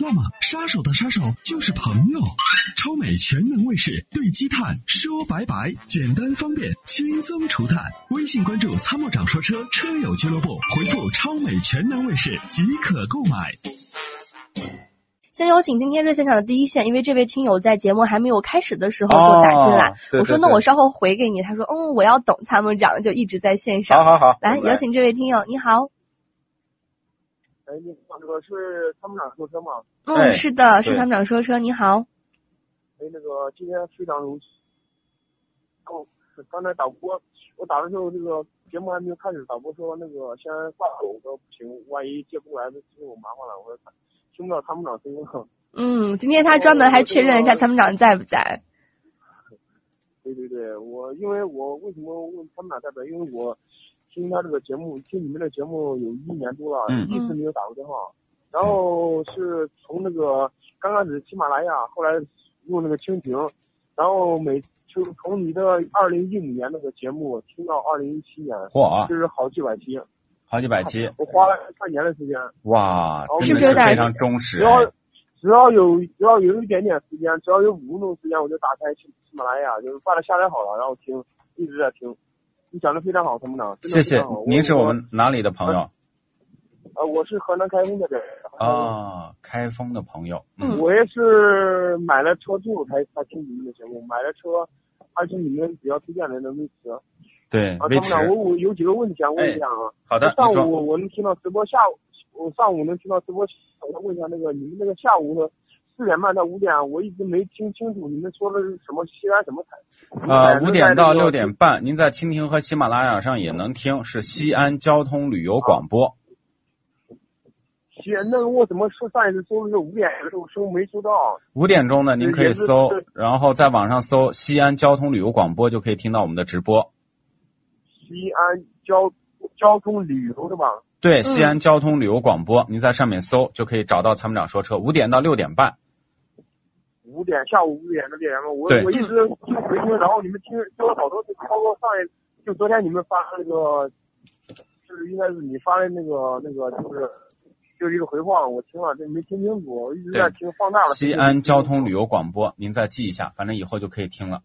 那么杀手的杀手就是朋友。超美全能卫士对积碳说拜拜，简单方便，轻松除碳。微信关注“参谋长说车车友俱乐部”，回复“超美全能卫士”即可购买。先有请今天热线上的第一线，因为这位听友在节目还没有开始的时候就打进来，哦对对我说那我稍后回给你，他说嗯我要等参谋长，就一直在线上。好好好，来有请这位听友，你好，哎，你好，这个是参谋长说车吗？嗯哎是的，是对参谋长说车，你好，哎，那个今天非常荣幸。哦，刚才导播，我打的时候，这个节目还没有开始，导播说那个先挂了，我说不行，万一接不过来，这就麻烦了。我说听不到参谋长声音了。嗯，今天他专门还确认了一下参谋长在不在，对对对，我因为我为什么问参谋长在不在？因为我听他这个节目，听你们的节目有一年多了，嗯一直没有打过电话。然后是从那个刚开始喜马拉雅，后来用那个蜻蜓，然后每就从你的二零一五年那个节目听到二零一七年，嚯，就是好几百期，好几百期，我花了半年的时间。哇，是不是非常忠实只？要哎只要有只要有一点点时间，只要有五分钟时间，我就打开喜喜马拉雅，就是把它下载好了，然后听，一直在听。你讲的非常好，参谋长，谢谢您是我们哪里的朋友？呃，我是河南开封这人。啊，开封的朋友，嗯，嗯我也是买了车之后才才听你们的节目，买了车，而且你们比较推荐的那威驰。对，啊，威驰，参谋长，我我有几个问题想问一下啊。好的，上午我能听到直播，下午我上午能听到直播，我想问一下那个你们那个下午的四点半到五点，我一直没听清楚你们说的是什么西安什么台？呃，五点到六点。半，您在蜻蜓和喜马拉雅上也能听，是西安交通旅游广播。西安那个我怎么说上一次搜的是五点的时候收没收到？五点钟呢，您可以搜，然后在网上搜西安交通旅游广播，就可以听到我们的直播。西安交交通旅游是吧？对，嗯西安交通旅游广播，您在上面搜就可以找到参谋长说车。五点到六点半，五点下午五点的点嘛，我我一直听回听，然后你们听听了好多次，包括上一就昨天你们发的那个，就是应该是你发的那个那个就是就是一个回放，我听了这没听清楚，我一直在听放大了。西安交通旅游广播，您再记一下，反正以后就可以听了。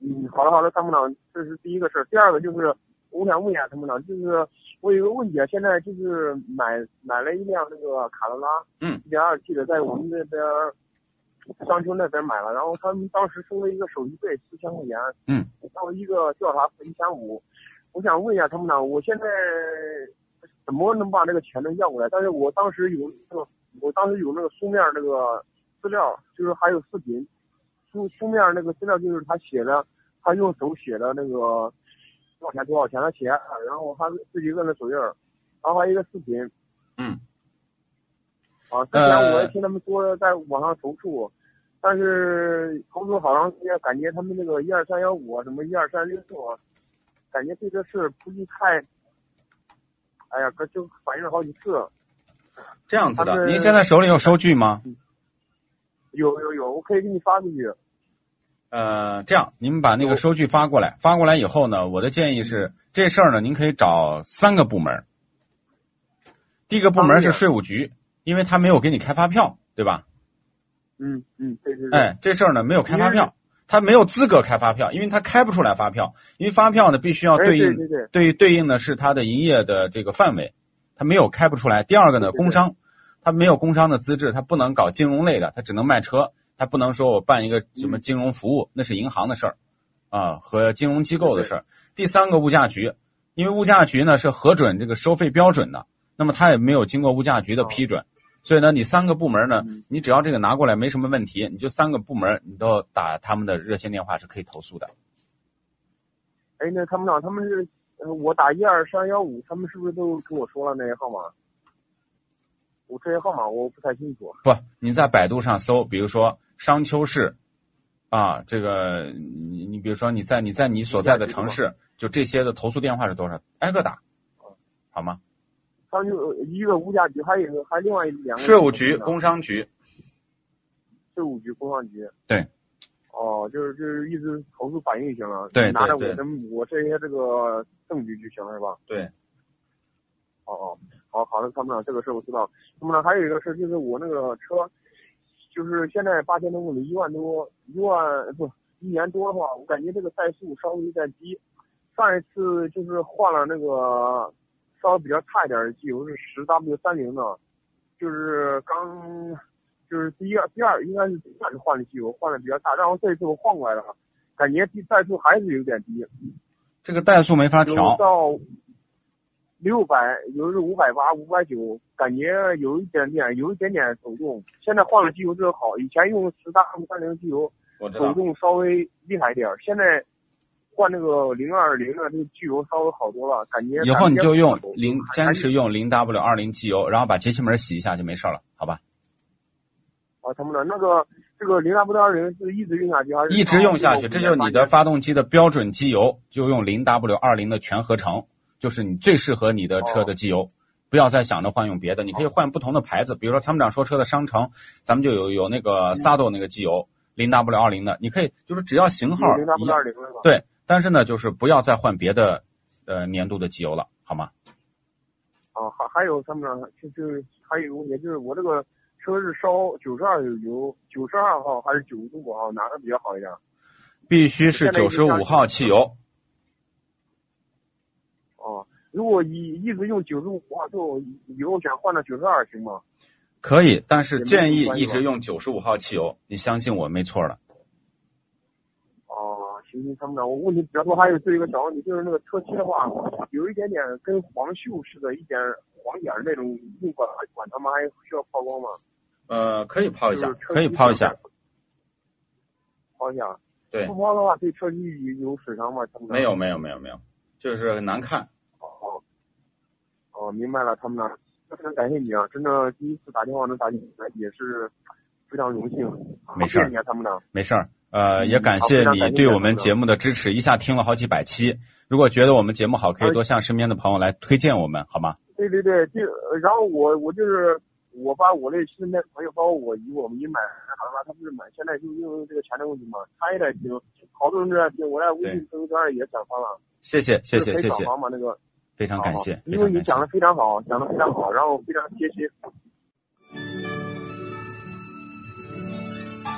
嗯，好的好的，参谋长，这是第一个事儿。第二个就是我想问一下参谋长，就是我有一个问题啊，现在就是买买了一辆那个卡罗拉，嗯，一点二 T 的，在我们这边儿商丘那边买了，然后他们当时收了一个手续费四千块钱，嗯，然后一个调查费一千五。我想问一下他们呢，我现在怎么能把这个钱能要过来？但是我当时有那个，我当时有那个书面那个资料，就是还有视频，书书面那个资料就是他写的，他用手写的那个多少钱多少钱的写，然后他自己摁的手印儿，然后还有一个视频。嗯。啊，之前我呃也听他们说在网上投诉，但是投诉好长时间，感觉他们那个一二三幺五啊，什么一二三六六啊，感觉对这事不是太，哎呀，哥就反映了好几次。这样子的，您现在手里有收据吗？有有有，我可以给你发出去。呃，这样，您把那个收据发过来，发过来以后呢，我的建议是，这事儿呢，您可以找三个部门。第一个部门是税务局，因为他没有给你开发票，对吧？嗯嗯，对对对。哎，这事儿呢没有开发票，他没有资格开发票，因为他开不出来发票，因为发票呢必须要哎对应对对应的是他的营业的这个范围，他没有开不出来。第二个呢，工商，他没有工商的资质，他不能搞金融类的，他只能卖车，他不能说我办一个什么金融服务，那是银行的事儿啊和金融机构的事儿。第三个物价局，因为物价局呢是核准这个收费标准的，那么他也没有经过物价局的批准。所以呢，你三个部门呢嗯，你只要这个拿过来没什么问题，你就三个部门你都打他们的热线电话是可以投诉的。哎，那参谋长，他们是呃我打一二三幺五，他们是不是都跟我说了那些号码？我这些号码我不太清楚。不，你在百度上搜，比如说商丘市啊，这个你你比如说你在你在你所在的城市，就这些的投诉电话是多少，挨个打，好吗？他商就一个物价局，还有一个还另外两个税务局、工工商局，税务局、工商局。对。哦，就是就是一直投诉反映就行了，对对拿着我的我这些这个证据就行了，是吧？对。哦哦，好好的，参谋长，这个事我知道。参谋长，还有一个事就是我那个车，就是现在八千多公里，一万多，一万不一年多的话，我感觉这个怠速稍微有点低。上一次就是换了那个稍微比较差一点的机油，是十 W 三零的，就是刚就是第一第二应该是第二次换的机油，换的比较差，然后这一次我换过来了，感觉第怠速还是有点低，这个怠速没法有调，到六百，有的是五百八、五百九，感觉有一点点有一点点抖动。现在换了机油之后好，以前用十 W 三零机油抖动稍微厉害一点儿，现在换那个零二零的这个机油稍微好多了，感觉以后你就用零，坚持用零 W 二零机油，然后把节气门洗一下就没事了，好吧？啊，参谋长那个这个零 W 二零是一直用下去还是一直用下去，这就是你的发动机的标准机油，就用零 W 二零的全合成，就是你最适合你的车的机油。不要再想着换用别的，你可以换不同的牌子，比如说参谋长说车的商城，咱们就有有那个 Sado 那个机油零 W 二零的，你可以就是只要型号零一 W 样二零？对，但是呢，就是不要再换别的呃年度的机油了，好吗？啊，还还有他们呢，就就是还有一个问题，就是我这个车是烧九十二油，九十二号还是九十五号，哪个比较好一点？必须是九十五号汽油，哦、如果一一直用九十五号之后，以后想换到九十二行吗？可以，但是建议一直用九十五号汽油，你相信我，没错的。哦，行行，参谋长，我问题比较多，还有最后一个小问题，就是那个车漆的话，有一点点跟黄锈似的，一点黄点那种，用管管它们？还需要抛光吗？呃，可以抛一下，可以抛一下。，抛一下。对不，抛的话对车漆有有损伤吗？参谋长没有没有没有没有，就是难看。哦，哦，明白了，参谋长，非常感谢你啊！真的第一次打电话能打进来，也是非常荣幸。没事儿谢谢你啊，参谋长。没事儿，呃，嗯也感谢你对我们节目的支持，一下听了好几百期。如果觉得我们节目好，可以多向身边的朋友来推荐我们，好吗？对对对，就呃然后我我就是我把我那身边朋友，包括我姨，我们姨买好了吧，他不是买，现在就因为这个钱的问题嘛，他也在听，好多人都在听，我在微信朋友圈也转发了，谢谢谢谢谢谢，转发嘛那个，非常感谢，因为。你讲的非常好，讲的非常好，然后非常贴心。